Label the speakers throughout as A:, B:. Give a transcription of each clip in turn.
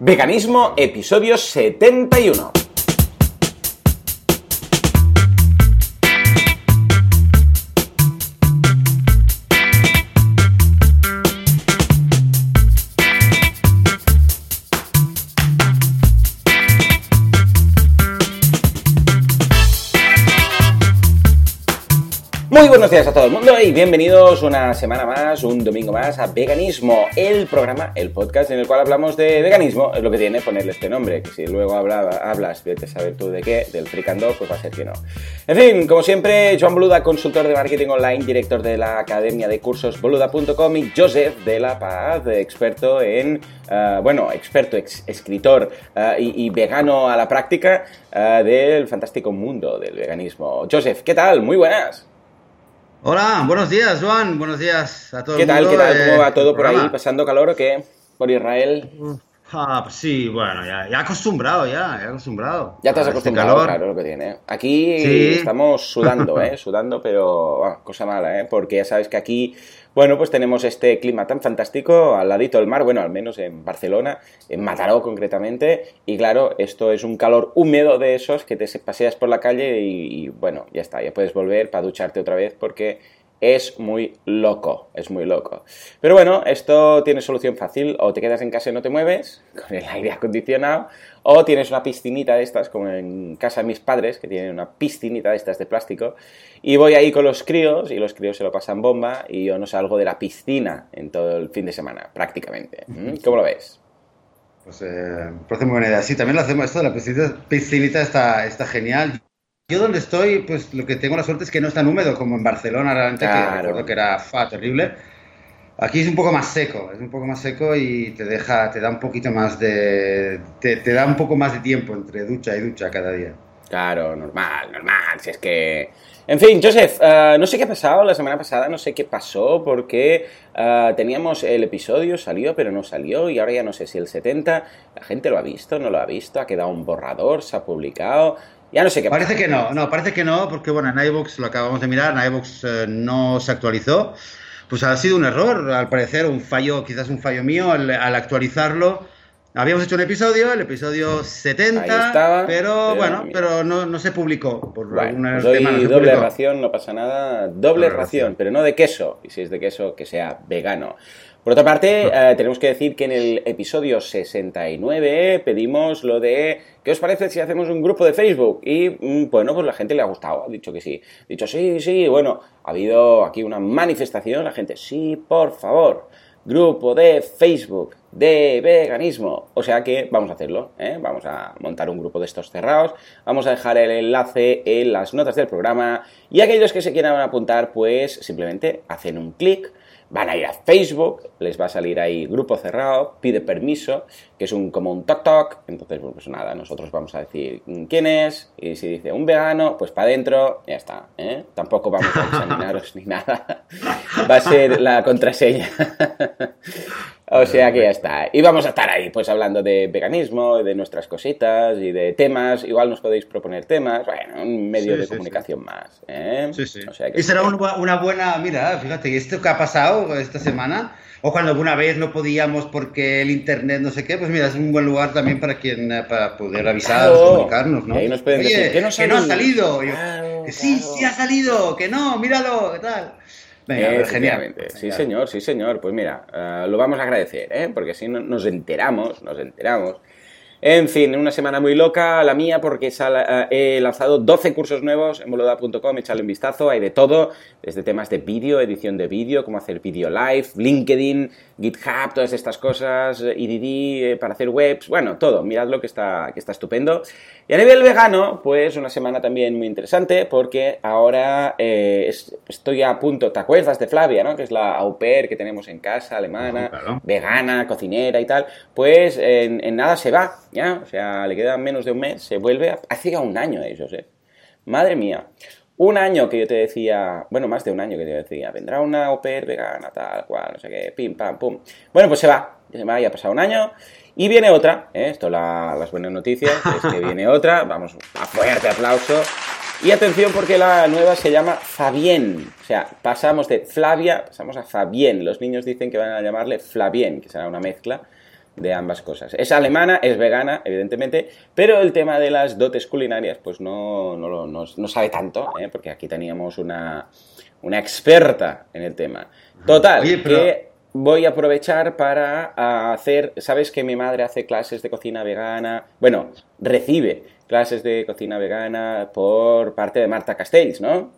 A: Veganismo, episodio 71. Muy buenos días a todo el mundo y bienvenidos una semana más, un domingo más a Veganismo, el programa, el podcast en el cual hablamos de veganismo. Es lo que tiene ponerle este nombre, que si luego hablas, vete a saber tú de qué, del fricando, pues va a ser que no. En fin, como siempre, Joan Boluda, consultor de marketing online, director de la academia de cursos boluda.com y Joseph de La Paz, experto en, eh, bueno, experto, escritor eh, y, vegano a la práctica eh, del fantástico mundo del veganismo. Joseph, ¿qué tal? Muy buenas.
B: Hola, buenos días, Juan. Buenos días a todos.
A: ¿Qué tal? ¿Qué tal? ¿Cómo va todo por ahí? ¿Pasando calor o qué? ¿Por Israel?
B: Ah, pues sí, bueno, ya, ya acostumbrado, ya, ya acostumbrado.
A: Ya te has este acostumbrado, claro, lo que tiene. Aquí estamos sudando, ¿eh? Sudando, pero cosa mala, ¿eh? Porque ya sabes que aquí bueno, pues tenemos este clima tan fantástico al ladito del mar, bueno, al menos en Barcelona, en Mataró concretamente, y claro, esto es un calor húmedo de esos que te paseas por la calle y, bueno, ya está, ya puedes volver para ducharte otra vez porque es muy loco, es muy loco. Pero bueno, esto tiene solución fácil, o te quedas en casa y no te mueves, con el aire acondicionado, o tienes una piscinita de estas, como en casa de mis padres, que tienen una piscinita de estas de plástico, y voy ahí con los críos, y los críos se lo pasan bomba, y yo no salgo de la piscina en todo el fin de semana, prácticamente. ¿Mm? ¿Cómo lo ves?
B: Pues eh, parece muy buena idea. Sí, también lo hacemos esto, la piscinita, piscinita está, está genial. Yo donde estoy, pues lo que tengo la suerte es que no es tan húmedo como en Barcelona realmente, que recuerdo que era fa, terrible. Aquí es un poco más seco, es un poco más seco y te deja, te da un poquito más de, te, da un poco más de tiempo entre ducha y ducha cada día.
A: Claro, normal, normal. Si es que, en fin, Joseph, eh, no sé qué ha pasado la semana pasada, no sé qué pasó porque eh, teníamos el episodio salió pero no salió y ahora ya no sé si el 70 la gente lo ha visto, no lo ha visto, ha quedado un borrador, se ha publicado. Ya no sé qué
B: Parece que no, no, parece que no, porque bueno, en iVoox lo acabamos de mirar, en iVoox eh, no se actualizó. Pues ha sido un error, al parecer, un fallo, quizás un fallo mío al, actualizarlo. Habíamos hecho un episodio, el episodio 70, pero, bueno, pero no, no, se publicó.
A: Por bueno, pues doble ración, no pasa nada. Doble, ración, pero no de queso. Y si es de queso, que sea vegano. Por otra parte, eh, tenemos que decir que en el episodio 69 pedimos lo de ¿qué os parece si hacemos un grupo de Facebook? Y mm, bueno, pues la gente le ha gustado, ha dicho que sí. Ha dicho sí, sí, bueno, ha habido aquí una manifestación, la gente, sí, por favor, grupo de Facebook de veganismo. O sea que vamos a hacerlo, ¿eh? vamos a montar un grupo de estos cerrados, vamos a dejar el enlace en las notas del programa y aquellos que se quieran apuntar, pues simplemente hacen un clic van a ir a Facebook, les va a salir ahí grupo cerrado, pide permiso, que es un como un toc toc, entonces pues nada, nosotros vamos a decir quién es, y si dice un vegano, pues para adentro, ya está, ¿eh? tampoco vamos a examinaros ni nada, va a ser la contraseña. O sea que ya está. Y vamos a estar ahí, pues hablando de veganismo, de nuestras cositas y de temas. Igual nos podéis proponer temas. Bueno, un medio de comunicación más. ¿eh?
B: Sí, sí. y será una buena. Mira, fíjate, esto que ha pasado esta semana, o cuando alguna vez no podíamos porque el internet no sé qué, pues mira, es un buen lugar también para quien para poder avisar, comunicarnos, ¿no?
A: Y ahí nos pueden decir,
B: ¿qué no, que no ha salido? sí, sí ha salido, que no, míralo, ¿qué tal?
A: Venga, genial. Sí, señor, sí, señor. Pues mira, eh, lo vamos a agradecer, ¿eh? porque así nos enteramos, nos enteramos en fin, una semana muy loca la mía porque eh, he lanzado 12 cursos nuevos en boluda.com, echadle un vistazo, hay de todo, desde temas de vídeo, edición de vídeo, cómo hacer vídeo live, LinkedIn, GitHub, todas estas cosas, EDD eh, para hacer webs, bueno, todo, miradlo que está, que está estupendo. Y a nivel vegano, pues una semana también muy interesante porque ahora eh, estoy a punto, ¿te acuerdas de Flavia, no? que es la au pair que tenemos en casa, alemana, vegana, cocinera y tal? Pues en, en nada se va ya, o sea, le queda menos de un mes, se vuelve, hace ya un año de ellos, ¿eh? Madre mía, un año que yo te decía, bueno, más de un año que te decía, vendrá una au vegana, tal cual, no sé qué, pim, pam, pum. Bueno, pues se va, se va, ya ha pasado un año, y viene otra, ¿eh? esto las buenas noticias, es que viene otra, vamos, a fuerte aplauso. Y atención porque la nueva se llama Fabien, o sea, pasamos de Flavia, pasamos a Fabien, los niños dicen que van a llamarle Flavien, que será una mezcla de ambas cosas. Es alemana, es vegana, evidentemente, pero el tema de las dotes culinarias, pues no, no, no, no sabe tanto, ¿eh? porque aquí teníamos una, una, experta en el tema. Total, que voy a aprovechar para hacer, sabes que mi madre hace clases de cocina vegana, bueno, recibe clases de cocina vegana por parte de Marta Castells, ¿no?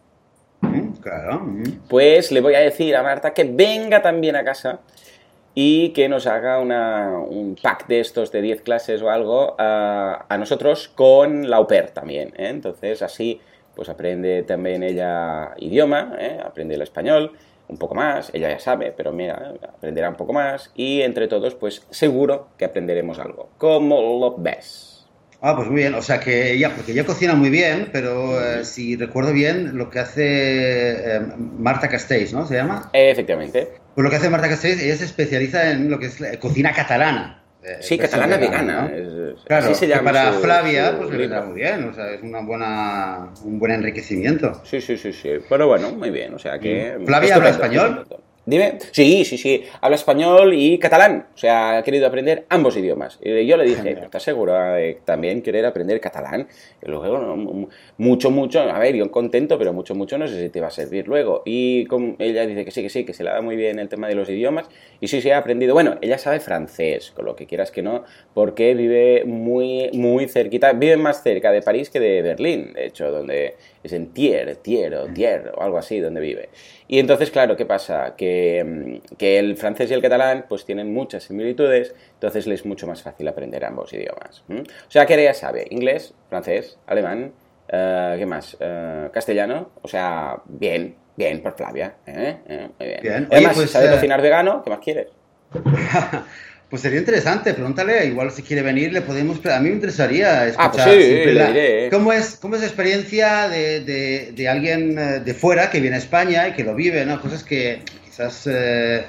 B: Mm, claro. Mm.
A: Pues le voy a decir a Marta que venga también a casa y que nos haga un pack de estos de 10 clases o algo a, nosotros con la au pair también. ¿eh? Entonces así pues aprende también ella idioma, ¿eh? aprende el español un poco más, ella ya sabe, pero mira, aprenderá un poco más y entre todos pues seguro que aprenderemos algo. ¿Cómo lo ves?
B: Ah, pues muy bien. O sea que ella, porque ella cocina muy bien, pero eh, si recuerdo bien, lo que hace eh, Marta Castells, ¿no? ¿Se llama?
A: Efectivamente.
B: Pues lo que hace Marta Castells, ella se especializa en lo que es cocina catalana.
A: Sí, catalana vegana.
B: claro, se llama para Flavia, pues le vendrá muy bien. O sea, es una buena, un buen enriquecimiento.
A: Sí, sí, sí, sí. Pero bueno, muy bien. O sea que.
B: ¿Flavia habla español?
A: Dime. Sí, sí, sí. Habla español y catalán. O sea, ha querido aprender ambos idiomas. Y yo le dije, ¿estás segura de también querer aprender catalán? Y luego, mucho, mucho. A ver, yo contento, pero mucho, mucho no sé si te va a servir luego. Y ella dice que sí, que sí, que se le da muy bien el tema de los idiomas. Y sí, sí, ha aprendido. Bueno, ella sabe francés, con lo que quieras que no, porque vive muy, muy cerquita. Vive más cerca de París que de Berlín, de hecho, donde es en Tier, Tier o Tier o algo así donde vive. Y entonces, claro, ¿qué pasa? Que, mm, que, el francés y el catalán pues tienen muchas similitudes, entonces le es mucho más fácil aprender ambos idiomas. O sea, que ya sabe inglés, francés, alemán, uh, ¿qué más? Uh, castellano, o sea, bien, bien por Flavia. ¿eh? ¿Eh? Muy bien. Además, pues, sabe cocinar vegano, ¿qué más quieres?
B: Pues sería interesante, pregúntale, igual si quiere venir, le podemos... A mí me interesaría escuchar
A: ah, pues sí, la, diré.
B: ¿cómo, es, ¿Cómo es la experiencia de, de, de, alguien eh, de fuera que viene a España y que lo vive, ¿no? Cosas que quizás eh,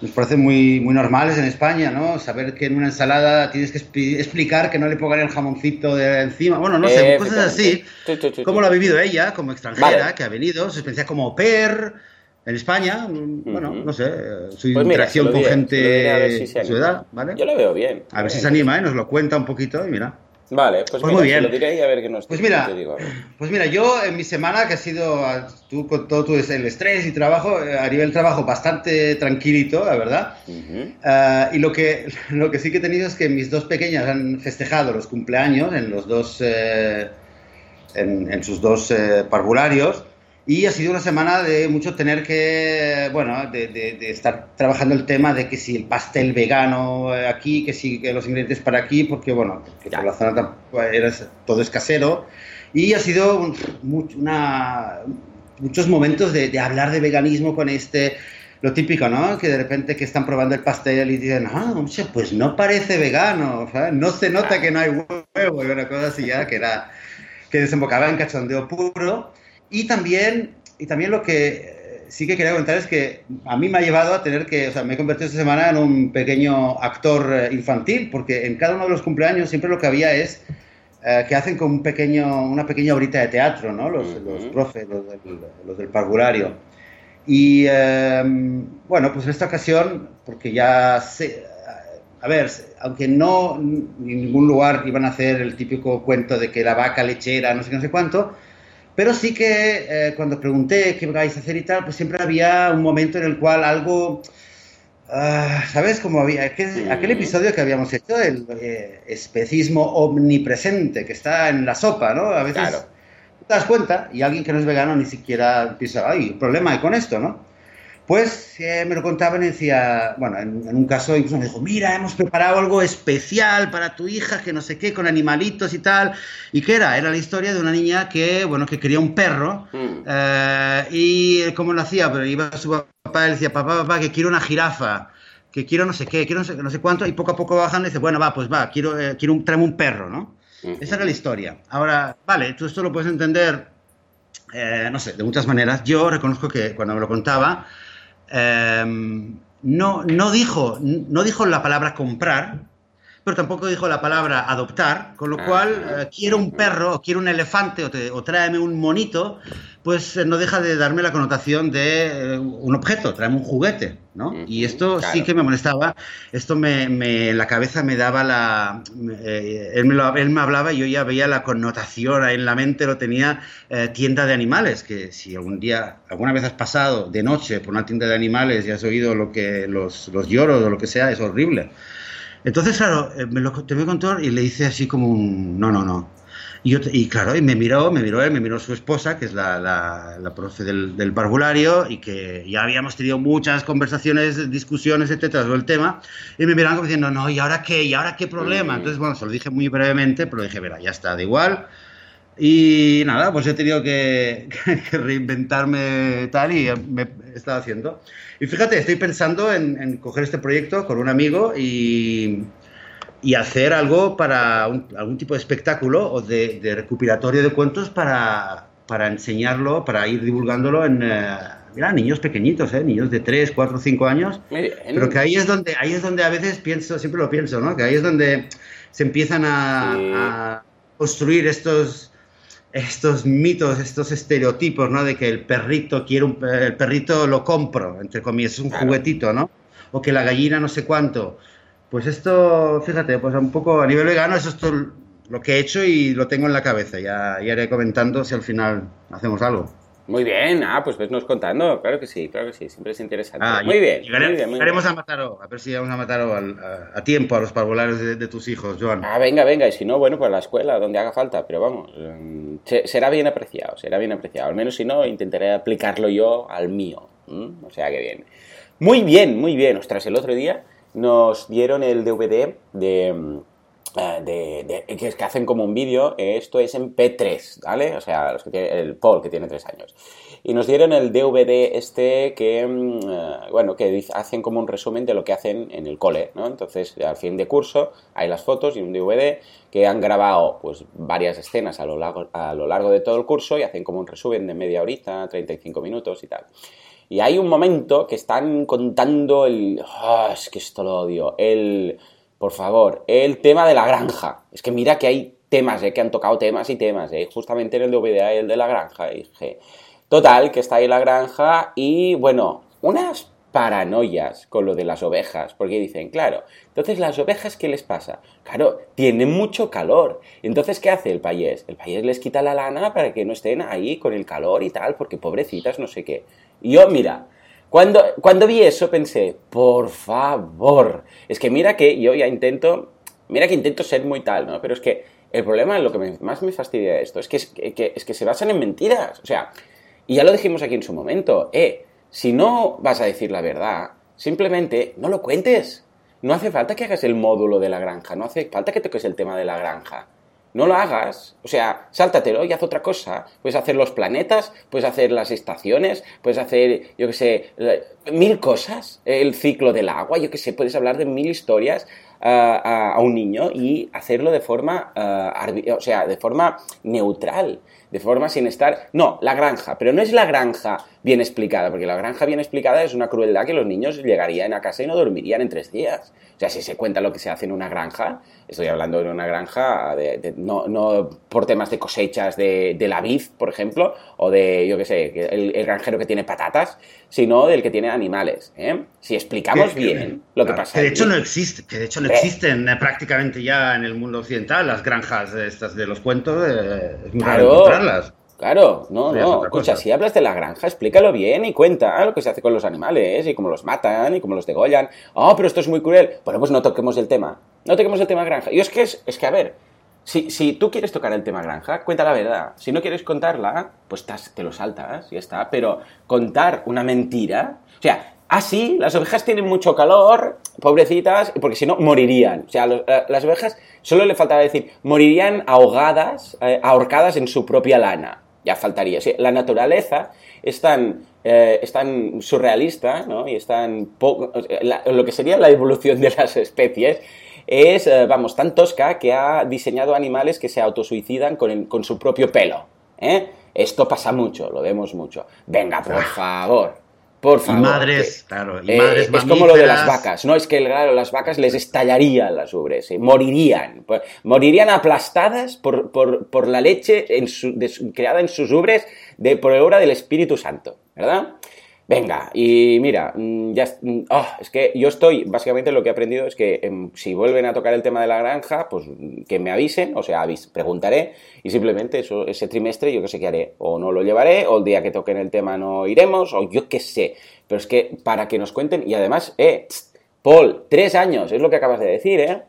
B: nos parecen muy, muy normales en España, ¿no? Saber que en una ensalada tienes que explicar que no le pongan el jamoncito de encima, bueno, no sé, cosas así. ¿Cómo lo ha vivido ella como extranjera, que ha venido, su experiencia como per en España, bueno, no sé, su pues interacción con gente de su edad, ¿vale?
A: Yo lo veo bien.
B: A ver si se anima, ¿eh? nos lo cuenta un poquito y mira.
A: Vale, pues, pues muy bien. lo diré y a ver qué nos
B: pues mira, Pues mira, yo en mi semana, que ha sido tú con todo tu, el estrés y trabajo, eh, a nivel trabajo bastante tranquilito, la verdad. Ah, y lo que, lo que sí que he tenido es que mis dos pequeñas han festejado los cumpleaños en los dos, eh, en, en, sus dos eh, parvularios. Y ha sido una semana de mucho tener que, bueno, de, de, estar trabajando el tema de que si el pastel vegano aquí, que si que los ingredientes para aquí, porque, bueno, que por la zona pues, todo es casero. Y ha sido una, muchos momentos de, hablar de veganismo con este, lo típico, ¿no? Que de repente que están probando el pastel y dicen, ah, pues no parece vegano, no se nota que no hay huevo, y una cosa así ya que era, que desembocaba en cachondeo puro. Y también, y también lo que eh, sí que quería comentar es que a mí me ha llevado a tener que, o sea, me he convertido esta semana en un pequeño actor eh, infantil, porque en cada uno de los cumpleaños siempre lo que había es eh, que hacen con un pequeño, una pequeña horita de teatro, ¿no? Los, los profes, los del, los del parvulario. Y em, bueno, pues en esta ocasión, porque ya sé, a ver, aunque no en ningún lugar iban a hacer el típico cuento de que la vaca lechera, no sé qué, no sé cuánto, pero sí que eh, cuando pregunté qué vais a hacer y tal, pues siempre había un momento en el cual algo, uh, ¿sabes? Como había aquel, aquel, episodio que habíamos hecho, el eh, especismo omnipresente que está en la sopa, ¿no? A veces te das cuenta y alguien que no es vegano ni siquiera piensa, ay, problema hay con esto, ¿no? Pues eh, me lo contaban y decía, bueno, en, un caso incluso me dijo, mira, hemos preparado algo especial para tu hija, que no sé qué, con animalitos y tal. ¿Y qué era? Era la historia de una niña que, bueno, que quería un perro. Mm. Eh, y cómo lo hacía, pero iba a su papá y le decía, papá, papá, que quiero una jirafa, que quiero no sé qué, quiero no sé, no sé cuánto, y poco a poco bajando y dice, bueno, va, pues va, quiero, eh, quiero un, tráeme un perro, ¿no? Esa era la historia. Ahora, vale, tú esto lo puedes entender, no sé, de muchas maneras. Yo reconozco que cuando me lo contaba, Em, no, no, dijo, no dijo la palabra comprar, pero tampoco dijo la palabra adoptar, con lo ah, cual ah, quiero un perro, o quiero un elefante, o, o tráeme un monito, pues no deja de darme la connotación de un objeto, tráeme un juguete, ¿no? Y esto sí que me molestaba, esto me, la cabeza me daba la... él, me lo, él, me hablaba y yo ya veía la connotación, en la mente lo tenía tienda de animales, que si algún día, alguna vez has pasado de noche por una tienda de animales y has oído lo que los, los lloros o lo que sea, es horrible. Entonces, claro, eh, me lo terminé con y le hice así como un no, no, no. Y, y, claro, y me miró, me miró él, me miró su esposa, que es la, la, profe del, del, parvulario, y que ya habíamos tenido muchas conversaciones, discusiones, etcétera, sobre el tema, y me miraban como diciendo, no, ¿y ahora qué? ¿Y ahora qué problema? Mm. Entonces, bueno, se lo dije muy brevemente, pero dije, verá, ya está, da igual. Y nada, pues he tenido que, que reinventarme tal y me he estado haciendo. Y fíjate, estoy pensando en, coger este proyecto con un amigo y, y hacer algo para algún tipo de espectáculo o de, de recuperatorio de cuentos para, para, enseñarlo, para ir divulgándolo en... Eh, mira, niños pequeñitos, ¿eh? niños de 3, 4, 5 años, pero que ahí es donde ahí es donde a veces pienso, siempre lo pienso, ¿no? Que ahí es donde se empiezan a, a construir estos estos mitos, estos estereotipos, ¿no? De que el perrito quiere un, el perrito lo compro, entre comillas, es un juguetito, ¿no? O que la gallina no sé cuánto. Pues esto, fíjate, pues un poco a nivel vegano, eso es lo que he hecho y lo tengo en la cabeza. Ya, ya iré comentando si al final hacemos algo.
A: Muy bien, ah, pues vesnos contando, claro que sí, claro que sí, siempre es interesante. Ah, muy, bien,
B: llegaremos a Mataró, a ver si vamos a Mataró a, tiempo a los parvularios de, tus hijos, Joan.
A: Ah, venga, venga, y si no, bueno, pues a la escuela, donde haga falta, pero vamos, mm, será bien apreciado, será bien apreciado, al menos si no, intentaré aplicarlo yo al mío, o sea que bien. Muy bien, muy bien, ostras, el otro día nos dieron el DVD de eh, de, que, que, hacen como un vídeo, esto es en P3, ¿vale? O sea, el Paul, que tiene tres años. Y nos dieron el DVD este que, mm, eh, bueno, que hacen como un resumen de lo que hacen en el cole, ¿no? Entonces, al fin de curso, hay las fotos y un DVD que han grabado, pues, varias escenas a lo largo, a lo largo de todo el curso y hacen como un resumen de media horita, 35 minutos y tal. Y hay un momento que están contando el... Oh, es que esto lo odio. El por favor, el tema de la granja. Es que mira que hay temas, ¿eh? que han tocado temas y temas, ¿eh? justamente en el DVD el de la granja. Dije, total, que está ahí la granja y bueno, unas paranoias con lo de las ovejas, porque dicen, claro, entonces las ovejas, ¿qué les pasa? Claro, tienen mucho calor. Entonces, ¿qué hace el payés? El payés les quita la lana para que no estén ahí con el calor y tal, porque pobrecitas, no sé qué. Y yo, mira, cuando, cuando vi eso pensé, por favor, es que mira que yo ya intento, mira que intento ser muy tal, ¿no? Pero es que el problema, lo que más me fastidia esto, es que, es que, es que se basan en mentiras. O sea, y ya lo dijimos aquí en su momento, eh, si no vas a decir la verdad, simplemente no lo cuentes. No hace falta que hagas el módulo de la granja, no hace falta que toques el tema de la granja no lo hagas. O sea, sáltatelo y haz otra cosa. Puedes hacer los planetas, puedes hacer las estaciones, puedes hacer, yo qué sé, mil cosas. El ciclo del agua, yo qué sé, puedes hablar de mil historias a, un niño y hacerlo de forma, uh, o sea, de forma neutral, de forma sin estar... No, la granja, pero no es la granja bien explicada, porque la granja bien explicada es una crueldad que los niños llegarían a casa y no dormirían en tres días. O sea, si se cuenta lo que se hace en una granja, estoy hablando de una granja, de, no, no, por temas de cosechas de, de, la vid, por ejemplo, o de, yo qué sé, el, granjero que tiene patatas, sino del que tiene animales. ¿eh? Si explicamos bien lo que pasa.
B: Que de hecho no existe, que de hecho no existen eh, prácticamente ya en el mundo occidental las granjas estas de los cuentos, eh, es muy raro encontrarlas.
A: Claro, no, no. Escucha, si hablas de la granja, explícalo bien y cuenta lo que se hace con los animales y cómo los matan y cómo los degollan. Oh, pero esto es muy cruel. Bueno, pues no toquemos el tema. No toquemos el tema granja. Y es que, es, es que a ver, si, si, tú quieres tocar el tema granja, cuenta la verdad. Si no quieres contarla, pues te lo saltas y ya está. Pero contar una mentira. O sea, Ah, sí, las ovejas tienen mucho calor, pobrecitas, porque si no, morirían. O sea, eh, las ovejas, solo le faltaba decir, morirían ahogadas, eh, ahorcadas en su propia lana ya faltaría. la naturaleza es tan, eh, surrealista, ¿no? Y es tan poco, lo que sería la evolución de las especies es, eh, vamos, tan tosca que ha diseñado animales que se autosuicidan con, con su propio pelo. ¿eh? Esto pasa mucho, lo vemos mucho. Venga, por favor. Por favor.
B: Y madres, claro. Y
A: eh,
B: madres
A: es como lo de las vacas, ¿no? Es que, claro, las vacas les estallarían las ubres, eh, morirían. Pues, morirían aplastadas por, por, por la leche en su, de, creada en sus ubres de, por obra del Espíritu Santo, ¿verdad? Venga, y mira, mm, ya oh, es que yo estoy, básicamente lo que he aprendido es que em, si vuelven a tocar el tema de la granja, pues que me avisen, o sea, avis, preguntaré y simplemente eso, ese trimestre yo qué sé qué haré, o no lo llevaré, o el día que toquen el tema no iremos, o yo qué sé, pero es que para que nos cuenten, y además, eh, Paul, tres años, es lo que acabas de decir, ¿eh?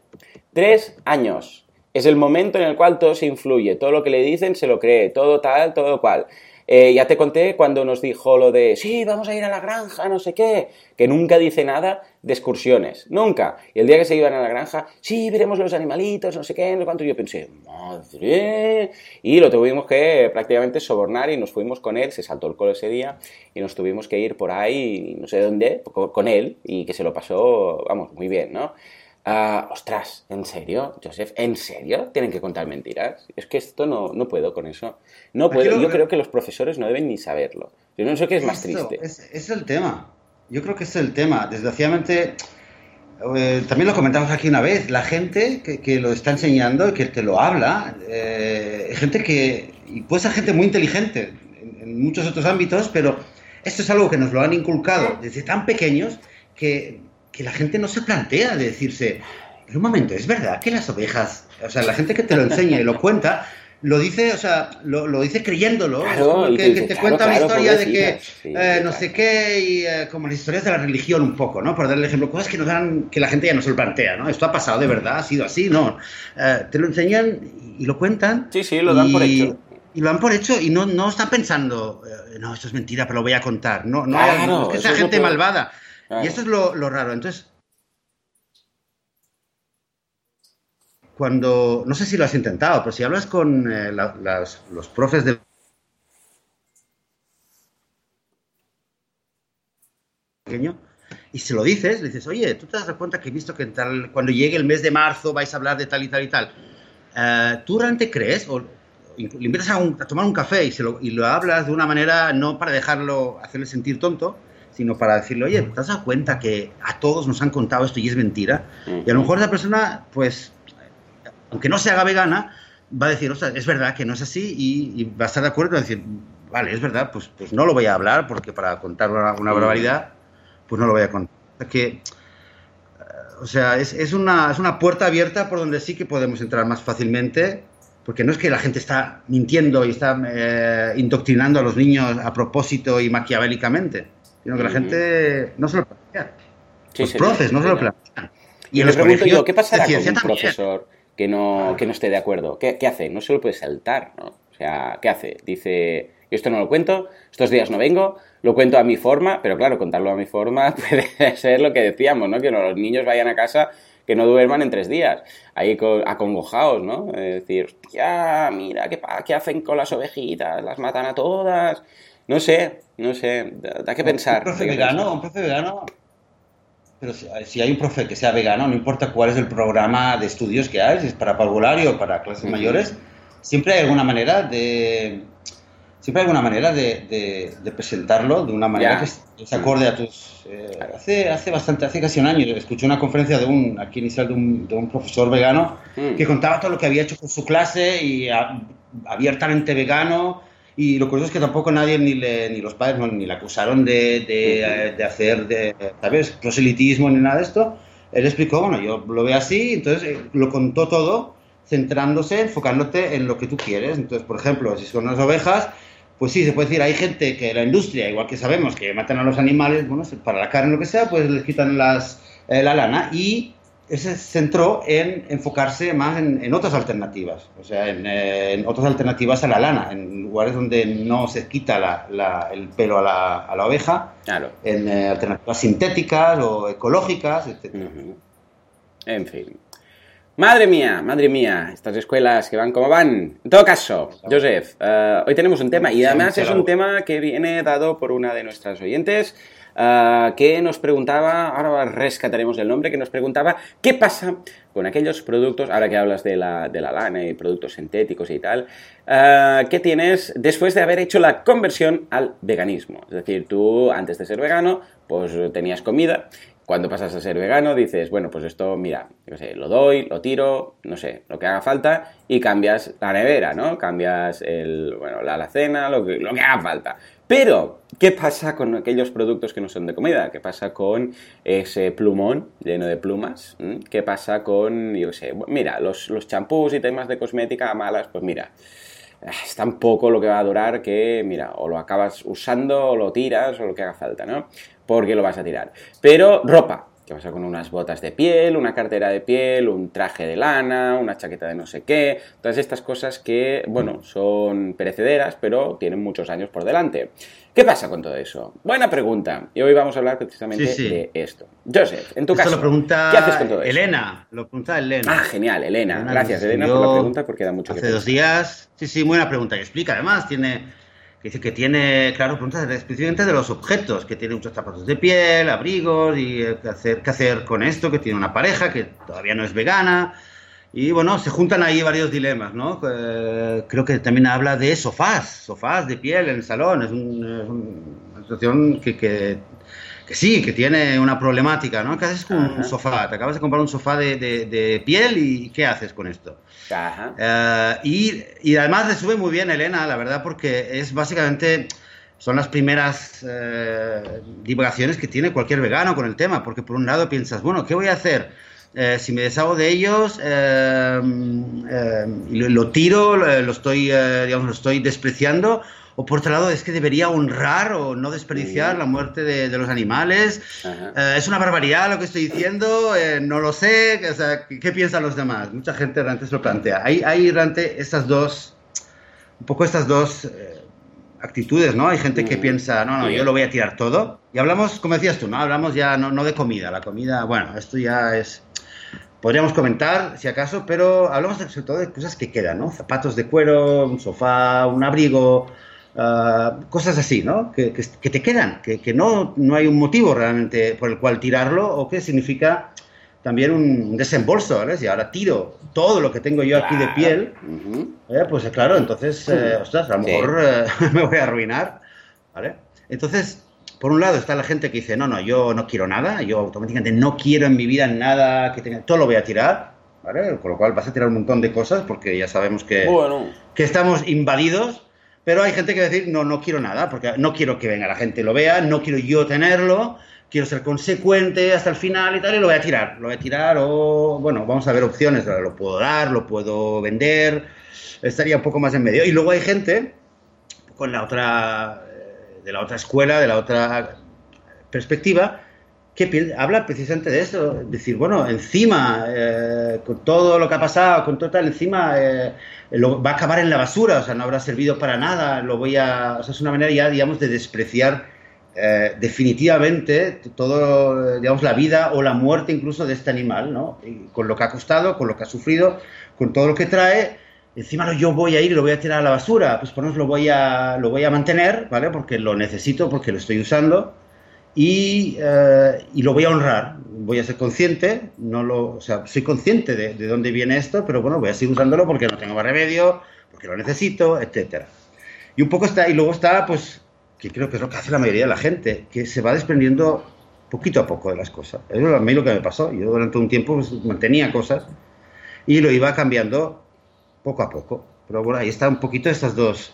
A: Tres años. Es el momento en el cual todo se influye, todo lo que le dicen se lo cree, todo tal, todo cual. Eh, ya te conté cuando nos dijo lo de, sí, vamos a ir a la granja, no sé qué, que nunca dice nada de excursiones, nunca. Y el día que se iban a la granja, sí, veremos los animalitos, no sé qué, no cuánto. Yo pensé, madre. Y lo tuvimos que prácticamente sobornar y nos fuimos con él, se saltó el colo ese día y nos tuvimos que ir por ahí, no sé dónde, con él y que se lo pasó, vamos, muy bien, ¿no? Uh, ostras, ¿en serio, Joseph? ¿En serio? ¿Tienen que contar mentiras? Es que esto no, no puedo con eso. No puedo. Yo creo que los profesores no deben ni saberlo. Yo no sé qué es más triste.
B: Es, es, el tema. Yo creo que es el tema. Desgraciadamente, eh, también lo comentamos aquí una vez, la gente que, que lo está enseñando y que te lo habla, eh, gente que, y puede ser gente muy inteligente en, en muchos otros ámbitos, pero esto es algo que nos lo han inculcado desde tan pequeños que que la gente no se plantea de decirse, en un momento, es verdad que las ovejas, o sea, la gente que te lo enseña y lo cuenta, lo dice, o sea, lo, lo dice creyéndolo, que, te, cuenta la historia de que eh, no sé qué, y eh, como las historias de la religión un poco, ¿no? Por darle ejemplo, cosas que nos dan, que la gente ya no se lo plantea, ¿no? Esto ha pasado de verdad, ha sido así, ¿no? Eh, te lo enseñan y lo cuentan.
A: Sí, sí, lo dan por hecho.
B: Y lo dan por hecho y no, no están pensando, no, esto es mentira, pero lo voy a contar. No, no, es que sea gente malvada. Y esto es lo, lo, raro. Entonces, cuando, no sé si lo has intentado, pero si hablas con eh, los profes de pequeño y se lo dices, le dices, oye, tú te das cuenta que he visto que tal, cuando llegue el mes de marzo vais a hablar de tal y tal y tal. Uh, ¿Tú realmente crees o le invitas a, un, a tomar un café y, se lo, y lo hablas de una manera no para dejarlo, hacerle sentir tonto, sino para decirle, oye, ¿te has dado cuenta que a todos nos han contado esto y es mentira? Y a lo mejor esa persona, pues, aunque no se haga vegana, va a decir, o sea, es verdad que no es así y, va a estar de acuerdo y va a decir, vale, es verdad, pues, pues no lo voy a hablar porque para contar una, una barbaridad, pues no lo voy a contar. Que, o sea, es, es, una, es una puerta abierta por donde sí que podemos entrar más fácilmente porque no es que la gente está mintiendo y está eh, indoctrinando a los niños a propósito y maquiavélicamente sino que la gente no se lo plantea. Sí, los profes no se lo plantean.
A: Y, le pregunto yo, ¿qué pasará con un profesor que no, que no esté de acuerdo? ¿Qué, ¿Qué, hace? No se lo puede saltar, ¿no? O sea, ¿qué hace? Dice, esto no lo cuento, estos días no vengo, lo cuento a mi forma, pero claro, contarlo a mi forma puede ser lo que decíamos, ¿no? Que los niños vayan a casa que no duerman en tres días, ahí acongojados, ¿no? Es decir, ya, mira, ¿qué, ¿qué hacen con las ovejitas? Las matan a todas, no sé, no sé, da que pensar.
B: Un profe vegano, un profe vegano. Pero si, hay un profe que sea vegano, no importa cuál es el programa de estudios que hay, si es para parvulario o para clases mayores, siempre hay alguna manera de siempre hay alguna manera de, de, presentarlo de una manera que se acorde a tus... Eh, hace, hace bastante, hace casi un año, escuché una conferencia de un, aquí inicial de un, de un profesor vegano mm. que contaba todo lo que había hecho con su clase y abiertamente vegano y lo curioso es que tampoco nadie, ni, le, ni los padres, ni le acusaron de, de, de, hacer, de, ¿sabes?, proselitismo ni nada de esto. Él explicó, bueno, yo lo veo así, entonces eh, lo contó todo centrándose, enfocándote en lo que tú quieres. Entonces, por ejemplo, si son las ovejas, pues sí, se puede decir, hay gente que la industria, igual que sabemos que matan a los animales, bueno, para la carne, lo que sea, pues les quitan las, eh, la lana y se centró en enfocarse más en, otras alternativas, o sea, eh, en, otras alternativas a la lana, en lugares donde no se quita la, el pelo a la, a la oveja,
A: claro.
B: en eh, alternativas sintéticas o ecológicas, etc.
A: En fin. Madre mía, madre mía, estas escuelas que van como van. En todo caso, Joseph, uh, hoy tenemos un tema y además es un tema que viene dado por una de nuestras oyentes ah, que nos preguntaba, ahora rescataremos el nombre, que nos preguntaba qué pasa con aquellos productos, ahora que hablas de la, de la lana y productos sintéticos y tal, uh, que tienes después de haber hecho la conversión al veganismo. Es decir, tú antes de ser vegano, pues tenías comida cuando pasas a ser vegano dices, bueno, pues esto, mira, yo sé, lo doy, lo tiro, no sé, lo que haga falta y cambias la nevera, ¿no? Cambias el, bueno, la alacena, lo que, lo que haga falta. Pero, ¿qué pasa con aquellos productos que no son de comida? ¿Qué pasa con ese plumón lleno de plumas? ¿Mm? ¿Qué pasa con, yo sé, mira, los, los champús y temas de cosmética malas? Pues mira, es tan poco lo que va a durar que, mira, o lo acabas usando, o lo tiras, o lo que haga falta, ¿no? Porque lo vas a tirar. Pero ropa, ¿Qué pasa con unas botas de piel, una cartera de piel, un traje de lana, una chaqueta de no sé qué? Todas estas cosas que, bueno, son perecederas, pero tienen muchos años por delante. ¿Qué pasa con todo eso? Buena pregunta. Y hoy vamos a hablar precisamente de esto. Joseph, en tu caso,
B: pregunta
A: ¿qué haces con todo eso?
B: Elena, lo pregunta Elena.
A: Ah, genial, Elena. Gracias, Elena, por la pregunta porque da mucho
B: hace
A: que
B: Hace dos días, sí, sí, buena pregunta. Y explica, además, tiene que dice que tiene, claro, preguntas específicamente de los objetos, que tiene muchos zapatos de piel, abrigos, y eh, qué hacer, qué hacer con esto, que tiene una pareja que todavía no es vegana. Y bueno, se juntan ahí varios dilemas, ¿no? Eh, creo que también habla de sofás, sofás de piel en el salón. Es, una situación que, que que sí, que tiene una problemática, ¿no? ¿Qué haces con un sofá? Te acabas de comprar un sofá de, de, piel y ¿qué haces con esto? Ajá. Eh, y, y, además le sube muy bien Elena, la verdad, porque es básicamente, son las primeras eh, divagaciones que tiene cualquier vegano con el tema, porque por un lado piensas, bueno, ¿qué voy a hacer? Eh, si me deshago de ellos, lo, lo, tiro, lo estoy, digamos, lo estoy despreciando, o por otro lado es que debería honrar o no desperdiciar la muerte de, los animales. Eh, es una barbaridad lo que estoy diciendo, eh, no lo sé, o sea, ¿qué, piensan los demás? Mucha gente realmente se lo plantea. Hay, hay realmente estas dos, un poco estas dos eh, actitudes, ¿no? Hay gente que piensa, no, no, yo lo voy a tirar todo. Y hablamos, como decías tú, ¿no? Hablamos ya no, no de comida, la comida, bueno, esto ya es podríamos comentar, si acaso, pero hablamos sobre todo de cosas que quedan, ¿no? Zapatos de cuero, un sofá, un abrigo, Ah, cosas así, ¿no? Que, que, te quedan, que, que, no, no hay un motivo realmente por el cual tirarlo o que significa también un desembolso, ¿vale? Si ahora tiro todo lo que tengo yo aquí de piel, eh, pues claro, entonces, eh, ostras, a lo mejor eh, me voy a arruinar, ¿vale? Entonces, por un lado está la gente que dice, no, no, yo no quiero nada, yo automáticamente no quiero en mi vida nada que tenga, todo lo voy a tirar, ¿vale? Con lo cual vas a tirar un montón de cosas porque ya sabemos que, que estamos invadidos pero hay gente que decir, no, no quiero nada, porque no quiero que venga la gente y lo vea, no quiero yo tenerlo, quiero ser consecuente hasta el final y tal, y lo voy a tirar. Lo voy a tirar o, bueno, vamos a ver opciones, lo puedo dar, lo puedo vender, estaría un poco más en medio. Y luego hay gente, con la otra, eh, de la otra escuela, de la otra perspectiva, que habla precisamente de eso, decir, bueno, encima, eh, con todo lo que ha pasado, con todo tal, encima eh, lo, va a acabar en la basura, o sea, no habrá servido para nada, lo voy a, o sea, es una manera ya, digamos, de despreciar eh, definitivamente todo, digamos, la vida o la muerte incluso de este animal, ¿no? con lo que ha costado, con lo que ha sufrido, con todo lo que trae, encima yo voy a ir lo voy a tirar a la basura, pues por eso lo voy a, lo voy a mantener, ¿vale? Porque lo necesito, porque lo estoy usando y, eh, y, lo voy a honrar. Voy a ser consciente, no lo, o sea, soy consciente de, de, dónde viene esto, pero bueno, voy a seguir usándolo porque no tengo más remedio, porque lo necesito, etcétera. Y un poco está, y luego está, pues, que creo que es lo que hace la mayoría de la gente, que se va desprendiendo poquito a poco de las cosas. Es a mí lo que me pasó. Yo durante un tiempo pues, mantenía cosas y lo iba cambiando poco a poco. Pero bueno, ahí está un poquito estas dos,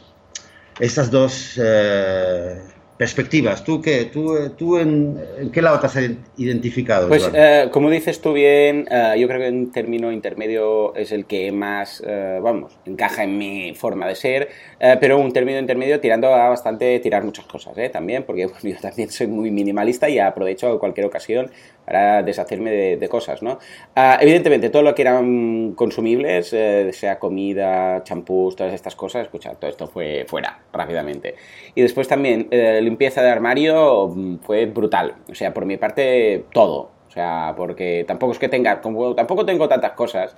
B: estas dos eh, perspectivas. ¿Tú qué? ¿Tú, eh, tú en, qué lado te has identificado?
A: Pues, eh, como dices tú bien, eh, yo creo que un término intermedio es el que más, vamos, encaja en mi forma de ser, pero un término intermedio tirando a bastante tirar muchas cosas, también, porque yo también soy muy minimalista y aprovecho cualquier ocasión para deshacerme de, cosas, ¿no? Ah, evidentemente, todo lo que eran consumibles, sea comida, champús, todas estas cosas, escucha, todo esto fue fuera rápidamente. Y después también limpieza de armario mm, fue brutal. O sea, por mi parte, todo. O sea, porque tampoco es que tenga, como tampoco tengo tantas cosas,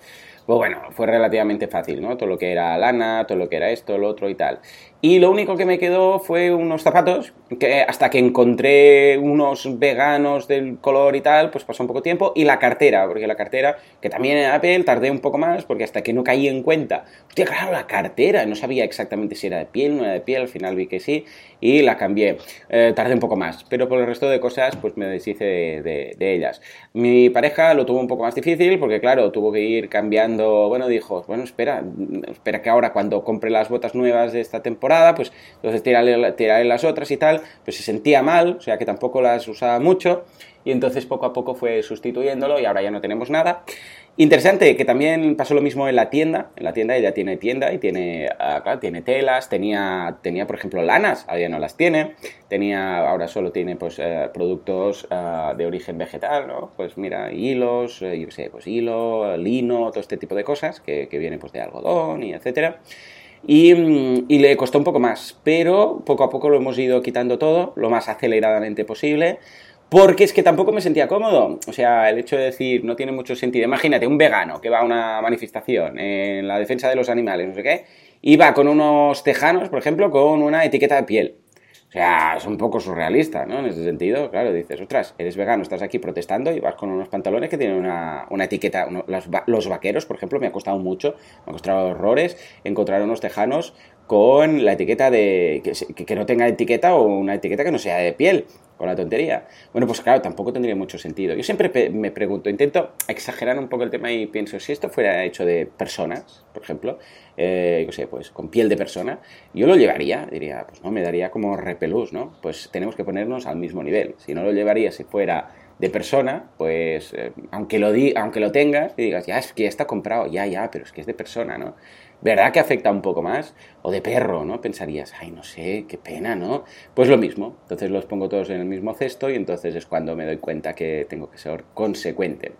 A: pues bueno, fue relativamente fácil, ¿no? Todo lo que era lana, todo lo que era esto, lo otro y tal. Y lo único que me quedó fue unos zapatos, que hasta que encontré unos veganos del color y tal, pues pasó un poco tiempo, y la cartera, porque la cartera, que también era Apple, tardé un poco más, porque hasta que no caí en cuenta, hostia, claro, la cartera, no sabía exactamente si era de piel, no era de piel, al final vi que sí, y la cambié. Eh, tardé un poco más, pero por el resto de cosas, pues me deshice de, de ellas. Mi pareja lo tuvo un poco más difícil, porque claro, tuvo que ir cambiando bueno, dijo, bueno, espera, espera que ahora cuando compre las botas nuevas de esta temporada, pues entonces tiraré, las otras y tal, pues se sentía mal, o sea que tampoco las usaba mucho, y entonces poco a poco fue sustituyéndolo y ahora ya no tenemos nada. Interesante que también pasó lo mismo en la tienda. En la tienda ella tiene tienda y tiene, tiene telas, tenía, tenía por ejemplo lanas, ahora ya no las tiene. Tenía, ahora solo tiene pues eh, productos ah, de origen vegetal, ¿no? Pues mira, hilos, eh, yo sé, pues hilo, lino, todo este tipo de cosas que, que viene pues de algodón y etcétera. Y, y, le costó un poco más, pero poco a poco lo hemos ido quitando todo, lo más aceleradamente posible. Porque es que tampoco me sentía cómodo. O sea, el hecho de decir no tiene mucho sentido. Imagínate, un vegano que va a una manifestación en la defensa de los animales, no sé qué, y va con unos tejanos, por ejemplo, con una etiqueta de piel. O sea, es un poco surrealista, ¿no? En ese sentido, claro, dices, ostras, eres vegano, estás aquí protestando y vas con unos pantalones que tienen una, etiqueta. los, vaqueros, por ejemplo, me ha costado mucho, me ha costado horrores encontrar unos tejanos con la etiqueta de. Que, no tenga etiqueta o una etiqueta que no sea de piel con la tontería. Bueno, pues claro, tampoco tendría mucho sentido. Yo siempre me pregunto, intento exagerar un poco el tema y pienso, si esto fuera hecho de personas, por ejemplo, eh, yo sé, pues con piel de persona, yo lo llevaría, diría, pues no, me daría como repelús, ¿no? Pues tenemos que ponernos al mismo nivel. Si no lo llevaría si fuera de persona, pues eh, aunque, lo di, aunque lo tengas y digas, ya es que ya está comprado, ya, ya, pero es que es de persona, ¿no? ¿Verdad que afecta un poco más? O de perro, ¿no? Pensarías, ay, no sé, qué pena, ¿no? Pues lo mismo. Entonces los pongo todos en el mismo cesto y entonces es cuando me doy cuenta que tengo que ser consecuente.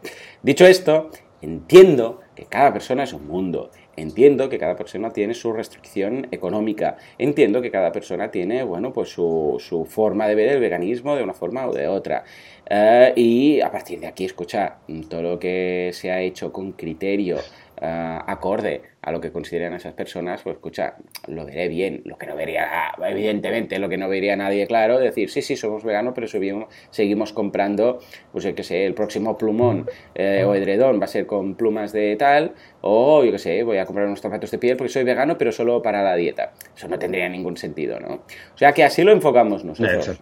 A: Dicho esto, entiendo que cada persona es un mundo. Entiendo que cada persona tiene su restricción económica. Entiendo que cada persona tiene, bueno, pues su, su forma de ver el veganismo de una forma o de otra. Eh, y a partir de aquí, escucha, todo lo que se ha hecho con criterio, acorde a lo que consideran esas personas, pues escucha, lo veré bien. Lo que no vería, evidentemente, lo que no vería nadie claro, decir, sí, sí, somos veganos, pero seguimos, seguimos comprando, pues yo qué sé, el próximo plumón eh, o edredón va a ser con plumas de tal, o yo qué sé, voy a comprar unos zapatos de piel porque soy vegano, pero solo para la dieta. Eso no tendría ningún sentido, ¿no? O sea que así lo enfocamos nosotros.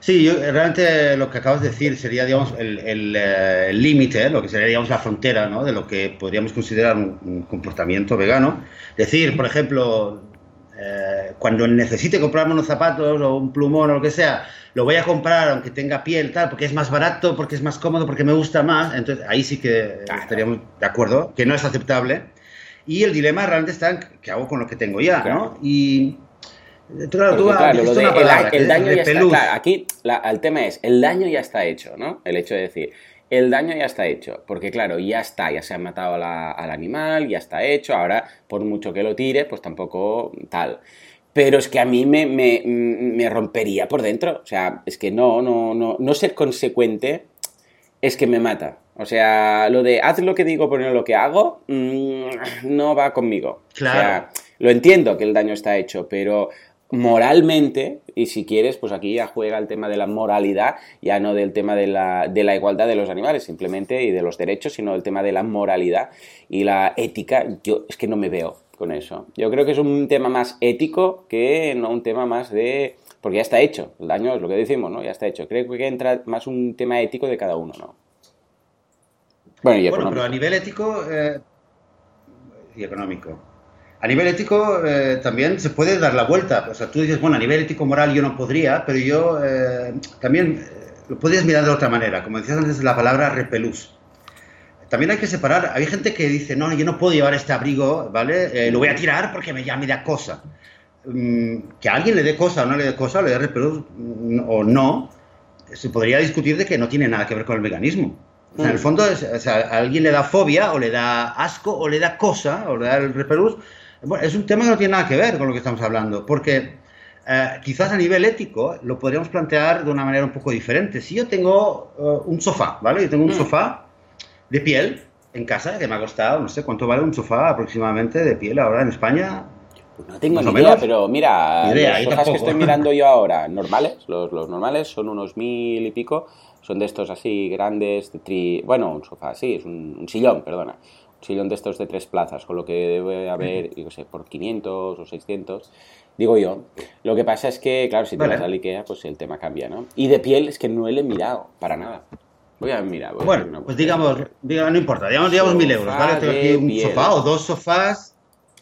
B: Sí, yo, realmente lo que acabas de decir sería, digamos, el eh, límite, lo que sería, digamos, la frontera, ¿no? De lo que podríamos considerar un, comportamiento vegano. Decir, por ejemplo, eh, cuando necesite comprarme unos zapatos o un plumón o lo que sea, lo voy a comprar aunque tenga piel, tal, porque es más barato, porque es más cómodo, porque me gusta más. Entonces, ahí sí que estaríamos de acuerdo, que no es aceptable. Y el dilema realmente está en qué hago con lo que tengo ya, ¿no? Y
A: Claro, tú claro, lo de el, daño ya está. aquí el tema es, el daño ya está hecho, ¿no? El hecho de decir, el daño ya está hecho, porque claro, ya está, ya se ha matado al animal, ya está hecho, ahora por mucho que lo tire, pues tampoco tal. Pero es que a mí me, me, me rompería por dentro, o sea, es que no, no, no, no ser consecuente es que me mata. O sea, lo de haz lo que digo, pero no lo que hago, mm, no va conmigo. Claro. O sea, lo entiendo que el daño está hecho, pero moralmente, y si quieres, pues aquí ya juega el tema de la moralidad, ya no del tema de la, de la, igualdad de los animales, simplemente, y de los derechos, sino del tema de la moralidad y la ética. Yo es que no me veo con eso. Yo creo que es un tema más ético que no un tema más de... Porque ya está hecho, el daño es lo que decimos, ¿no? Ya está hecho. Creo que entra más un tema ético de cada uno, ¿no?
B: Bueno, y bueno pero a nivel ético eh, y económico. A nivel ético eh, también se puede dar la vuelta. O sea, tú dices, bueno, a nivel ético moral yo no podría, pero yo eh, también eh, lo podrías mirar de otra manera. Como decías antes, la palabra repelús. También hay que separar. Hay gente que dice, no, yo no puedo llevar este abrigo, ¿vale? lo voy a tirar porque me, ya me da cosa. Mm, que a alguien le dé cosa o no le dé cosa, le dé repelús mm, o no, se podría discutir de que no tiene nada que ver con el veganismo. O sea, en el mm. fondo, a alguien le da fobia, o le da asco, o le da cosa, o le da el repelús, bueno, es un tema que no tiene nada que ver con lo que estamos hablando, porque eh, quizás a nivel ético lo podríamos plantear de una manera un poco diferente. Si yo tengo eh, un sofá, ¿vale? Yo tengo un mm. sofá de piel en casa que me ha costado, no sé cuánto vale un sofá aproximadamente de piel ahora en España.
A: No tengo ni idea, pero mira, los sofás que estoy mirando yo ahora, normales, los, los normales son unos mil y pico, son de estos así grandes, de tri... bueno, un sofá, sí, es un, sillón, perdona, un sillón de estos de tres plazas, con lo que debe haber, yo sé, por 500 o 600, digo yo. Lo que pasa es que, claro, si te vas al Ikea, pues el tema cambia, ¿no? Y de piel es que no le he mirado, para nada. Voy a mirar.
B: bueno, pues digamos, digamos, no importa, digamos, digamos mil euros, ¿vale? Tengo aquí un sofá o dos sofás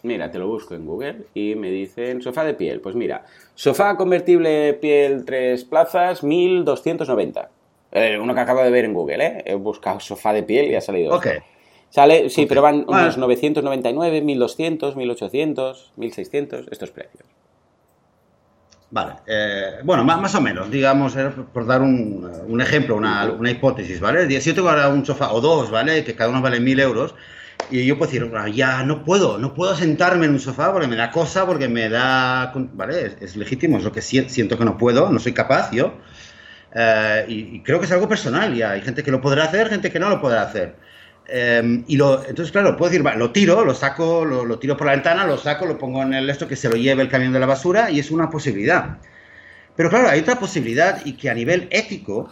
A: Mira, te lo busco en Google y me dicen sofá de piel. Pues mira, sofá convertible piel tres plazas, 1290. Eh, uno que acabo de ver en Google, ¿eh? He buscado sofá de piel y ha salido.
B: Ok.
A: Sale, sí, pero van unos 999, 1200, 1800, 1600, estos precios.
B: Vale, eh, bueno, más, o menos, digamos, eh, por dar un, ejemplo, una, una, hipótesis, ¿vale? Si yo tengo ahora un sofá o dos, ¿vale? Que cada uno vale mil euros, y yo puedo decir, ya no puedo, no puedo sentarme en un sofá porque me da cosa, porque me da... ¿Vale? Es, legítimo, es lo que siento que no puedo, no soy capaz yo. Eh, y, creo que es algo personal y hay gente que lo podrá hacer, gente que no lo podrá hacer. Em, y lo, entonces, claro, puedo decir, lo tiro, lo saco, lo, tiro por la ventana, lo saco, lo pongo en el esto que se lo lleve el camión de la basura y es una posibilidad. Pero claro, hay otra posibilidad y que a nivel ético,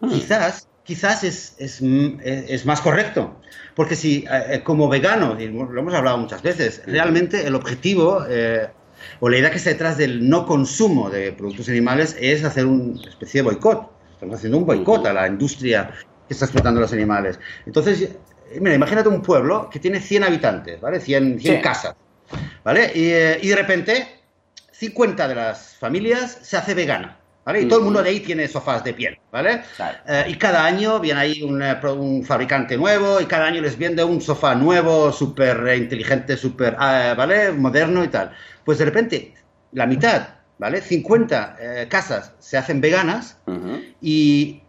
B: hmm. quizás quizás es, es, es, más correcto. Porque si, eh, eh, como vegano, y lo hemos hablado muchas veces, realmente el objetivo eh, o la idea que está detrás del no consumo de productos animales es hacer una especie de boicot. Estamos haciendo un boicot a la industria que está explotando los animales. Entonces, mira, imagínate un pueblo que tiene 100 habitantes, ¿vale? 100, 100 casas, ¿vale? Y, y de repente, 50 de las familias se hace vegana. ¿vale? Y todo el mundo de ahí tiene sofás de piel, ¿vale? Eh, y cada año viene ahí eh, un, fabricante nuevo y cada año les vende un sofá nuevo, súper eh, inteligente, súper, ¿vale? Moderno y tal. Pues de repente, la mitad, ¿vale? 50 casas se hacen veganas y,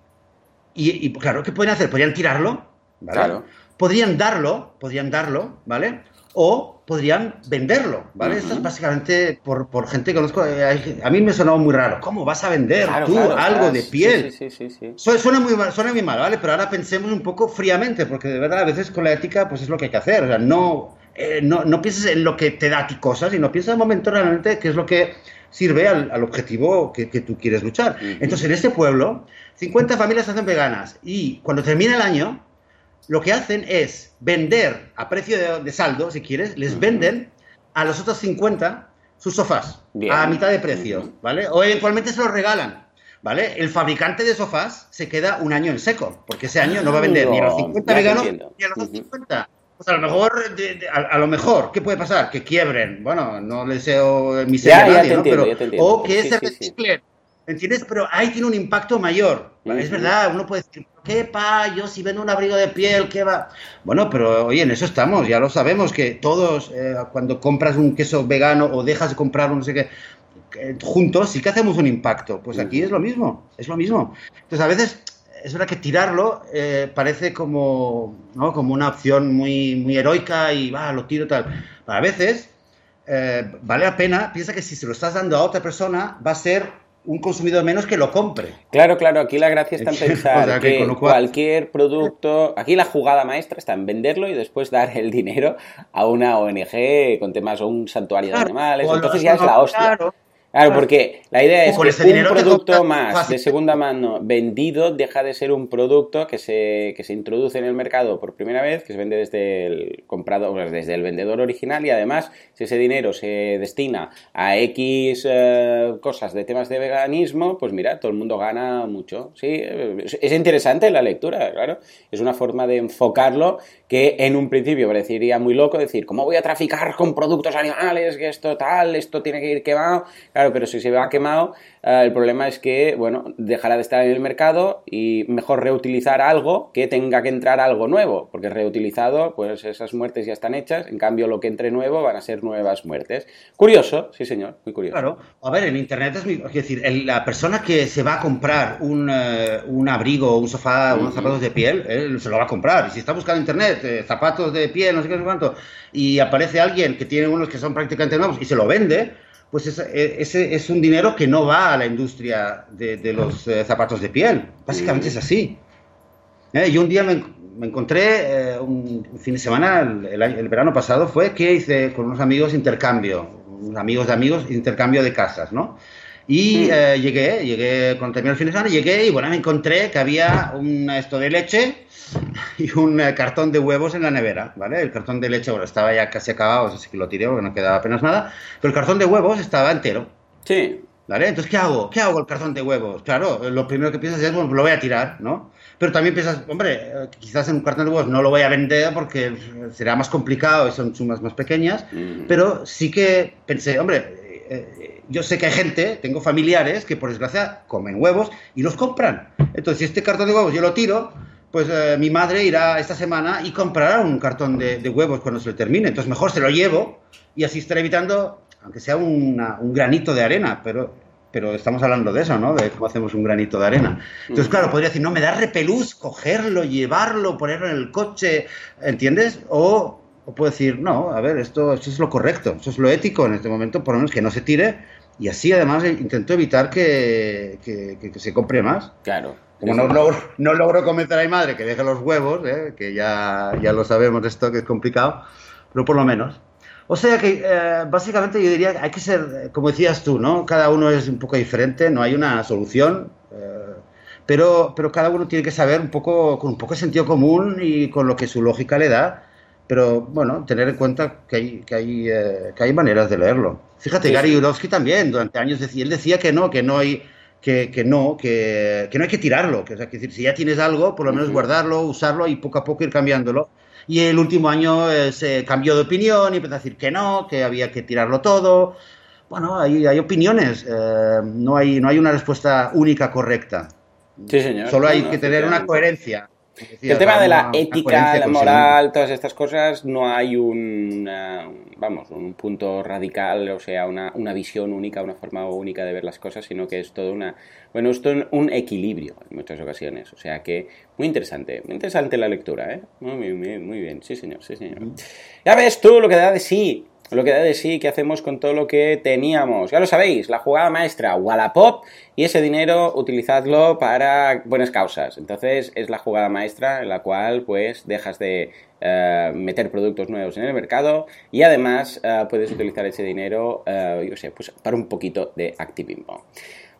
B: y, claro, ¿qué pueden hacer? Podrían tirarlo, ¿vale? Claro. Podrían darlo, podrían darlo, ¿vale? O podrían venderlo, ¿vale? Esto es básicamente por, por, gente que conozco. Eh, a mí me sonó muy raro. ¿Cómo vas a vender tú algo de piel? Sí, sí, sí, suena, muy, suena muy mal, ¿vale? Pero ahora pensemos un poco fríamente, porque de verdad a veces con la ética pues es lo que hay que hacer. O sea, no, eh, no, no pienses en lo que te da a ti cosas, sino piensa un momento realmente qué es lo que sirve al, al objetivo que, que, tú quieres luchar. Entonces, en este pueblo, 50 familias se hacen veganas y cuando termina el año, lo que hacen es vender a precio de, saldo, si quieres, les venden a los otros 50 sus sofás a mitad de precio, ¿vale? O eventualmente se los regalan, ¿vale? El fabricante de sofás se queda un año en seco, porque ese año no va a vender ni a los 50 veganos ni a los otros 50. Pues a lo mejor, a, lo mejor, ¿qué puede pasar? Que quiebren. Bueno, no les deseo miseria a nadie, ¿no? Pero, o que se reciclen. ¿Entiendes? Pero ahí tiene un impacto mayor. Es verdad, uno puede decir, ¿qué pa? Yo si vendo un abrigo de piel, ¿qué va? Bueno, pero oye, en eso estamos, ya lo sabemos, que todos, eh, cuando compras un queso vegano o dejas de comprar un no sé qué, juntos sí que hacemos un impacto. Pues aquí es lo mismo, es lo mismo. Entonces, a veces es verdad que tirarlo eh, parece como, ¿no? como una opción muy, muy heroica y va, lo tiro tal. a veces eh, vale la pena, piensa que si se lo estás dando a otra persona, va a ser un consumidor menos que lo compre.
A: Claro, claro, aquí la gracia está en pensar que, cualquier producto, aquí la jugada maestra está en venderlo y después dar el dinero a una ONG con temas o un santuario de animales, entonces ya es la hostia. Claro, porque la idea es que un producto más de segunda mano vendido deja de ser un producto que se, que se introduce en el mercado por primera vez, que se vende desde el comprado, desde el vendedor original y además si ese dinero se destina a X eh, cosas de temas de veganismo, pues mira, todo el mundo gana mucho. Sí, es interesante la lectura, claro. Es una forma de enfocarlo que en un principio parecería muy loco decir, ¿cómo voy a traficar con productos animales? Que esto tal, esto tiene que ir quemado. Claro, pero si se va quemado, el problema es que, bueno, dejará de estar en el mercado y mejor reutilizar algo que tenga que entrar algo nuevo, porque reutilizado, pues esas muertes ya están hechas, en cambio lo que entre nuevo van a ser nuevas muertes. Curioso, sí señor, muy curioso.
B: Claro, a ver, en Internet es, muy, es decir, la persona que se va a comprar un, eh, un abrigo, un sofá, unos zapatos de piel, él se lo va a comprar. Y si está buscando en Internet eh, zapatos de piel, no sé qué, no sé cuánto, y aparece alguien que tiene unos que son prácticamente nuevos y se lo vende, pues e, ese, es un dinero que no va a la industria de, los eh, zapatos de piel. Básicamente es así. ¿Eh? Yo un día me, me encontré eh, un fin de semana, el, verano pasado fue que hice con unos amigos intercambio, unos amigos de amigos, intercambio de casas, ¿no? Y mm. eh, llegué, llegué, cuando terminé el fin de semana, llegué y bueno, me encontré que había un esto de leche y un eh, cartón de huevos en la nevera, ¿vale? El cartón de leche, bueno, estaba ya casi acabado, así que lo tiré porque no quedaba apenas nada, pero el cartón de huevos estaba entero.
A: Sí.
B: ¿Vale? Entonces, ¿qué hago? ¿Qué hago el cartón de huevos? Claro, lo primero que piensas es, bueno, lo voy a tirar, ¿no? Pero también piensas, hombre, eh, quizás en un cartón de huevos no lo voy a vender porque será más complicado y son sumas más pequeñas, mm. pero sí que pensé, hombre, yo sé que hay gente, tengo familiares que por desgracia comen huevos y los compran. Entonces, si este cartón de huevos yo lo tiro, pues eh, mi madre irá esta semana y comprará un cartón de, huevos cuando se le termine. Entonces, mejor se lo llevo y así estaré evitando, aunque sea un granito de arena, pero, pero estamos hablando de eso, ¿no? De cómo hacemos un granito de arena. Entonces, claro, podría decir, no, me da repelús cogerlo, llevarlo, ponerlo en el coche, ¿entiendes? O o puedo decir, no, a ver, esto, esto es lo correcto, eso es lo ético en este momento, por lo menos que no se tire. Y así además intento evitar que, se compre más.
A: Claro.
B: Como no logro, no logro convencer a mi madre que deje los huevos, ¿eh? que ya, ya lo sabemos esto que es complicado, pero por lo menos. O sea que eh, básicamente yo diría que hay que ser, como decías tú, ¿no? Cada uno es un poco diferente, no hay una solución, eh, pero, pero cada uno tiene que saber un poco, con un poco de sentido común y con lo que su lógica le da, pero bueno, tener en cuenta que hay, que hay, eh, que hay maneras de leerlo. Fíjate, Gary Urowski también, durante años decía, él decía que no, que no hay, que, que no, que, que, no hay que tirarlo, que, o sea, que decir, si ya tienes algo, por lo menos guardarlo, usarlo y poco a poco ir cambiándolo. Y el último año eh, se cambió de opinión y empezó a decir que no, que había que tirarlo todo. Bueno, hay, hay opiniones, eh, no, hay, no hay una respuesta única correcta.
A: Sí, señor.
B: Solo hay que tener una coherencia
A: el tema de la ética, la moral, todas estas cosas, no hay un, vamos, un punto radical, o sea, una, una, visión única, una forma única de ver las cosas, sino que es todo una, bueno, esto un equilibrio en muchas ocasiones. O sea que muy interesante, muy interesante la lectura, ¿eh? Muy, muy, muy bien, sí señor, sí señor. Ya ves tú lo que da de sí lo que da de sí, qué hacemos con todo lo que teníamos. Ya lo sabéis, la jugada maestra, Wallapop, y ese dinero utilizadlo para buenas causas. Entonces es la jugada maestra en la cual pues dejas de eh, meter productos nuevos en el mercado y además eh, puedes utilizar ese dinero, eh, yo sé, pues para un poquito de activismo.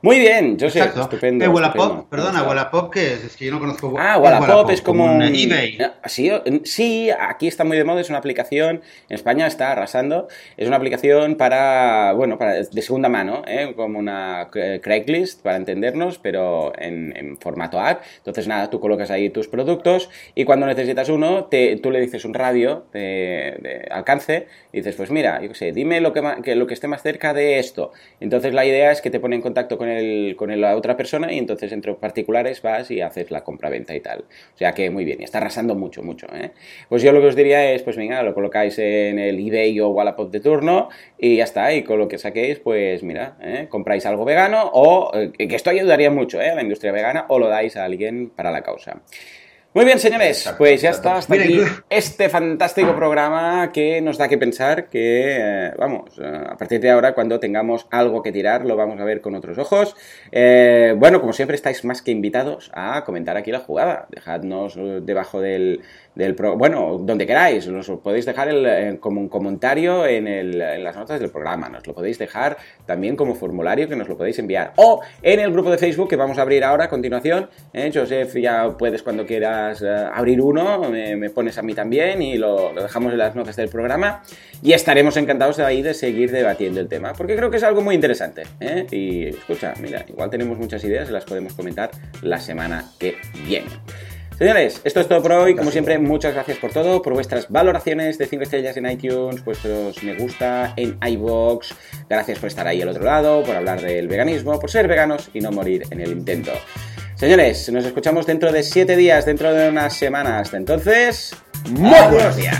A: Muy bien, yo sé, estupendo.
B: ¿Qué Wallapop? Perdona, Wallapop, ¿qué es? Es que yo no conozco.
A: Ah, Wallapop, es como, un eBay. Sí, sí, aquí está muy de moda, es una aplicación, en España está arrasando, es una aplicación para, bueno, para, de segunda mano, ¿eh? como una Craigslist, para entendernos, pero en, formato ad. Entonces, nada, tú colocas ahí tus productos y cuando necesitas uno, te, tú le dices un radio de, alcance y dices, pues mira, yo qué sé, dime lo que, que, lo que esté más cerca de esto. Entonces, la idea es que te pone en contacto con el con la otra persona y entonces entre particulares vas y haces la compra-venta y tal. O sea que muy bien, y está arrasando mucho, mucho. ¿eh? Pues yo lo que os diría es, pues venga, lo colocáis en el eBay o Wallapop de turno y ya está, y con lo que saquéis, pues mira, ¿eh? compráis algo vegano o, eh, que esto ayudaría mucho a la industria vegana, o lo dais a alguien para la causa. Muy bien, señores, pues ya está hasta aquí este fantástico programa que nos da que pensar que, eh, vamos, eh, a partir de ahora, cuando tengamos algo que tirar, lo vamos a ver con otros ojos. Eh, bueno, como siempre, estáis más que invitados a comentar aquí la jugada. Dejadnos debajo del, del bueno, donde queráis, nos lo podéis dejar el, como un comentario en, el, en, las notas del programa, nos lo podéis dejar también como formulario que nos lo podéis enviar, o en el grupo de Facebook que vamos a abrir ahora a continuación, ¿eh? Joseph ya puedes cuando quieras eh, abrir uno, me, pones a mí también y lo, dejamos en las notas del programa y estaremos encantados de ahí de seguir debatiendo el tema, porque creo que es algo muy interesante, ¿eh? y escucha, mira, igual tenemos muchas ideas y las podemos comentar la semana que viene. Señores, esto es todo por hoy. Como siempre, muchas gracias por todo, por vuestras valoraciones de 5 estrellas en iTunes, vuestros me gusta en iBox. Gracias por estar ahí al otro lado, por hablar del veganismo, por ser veganos y no morir en el intento. Señores, nos escuchamos dentro de 7 días, dentro de unas semanas. Hasta entonces, muy buenos días.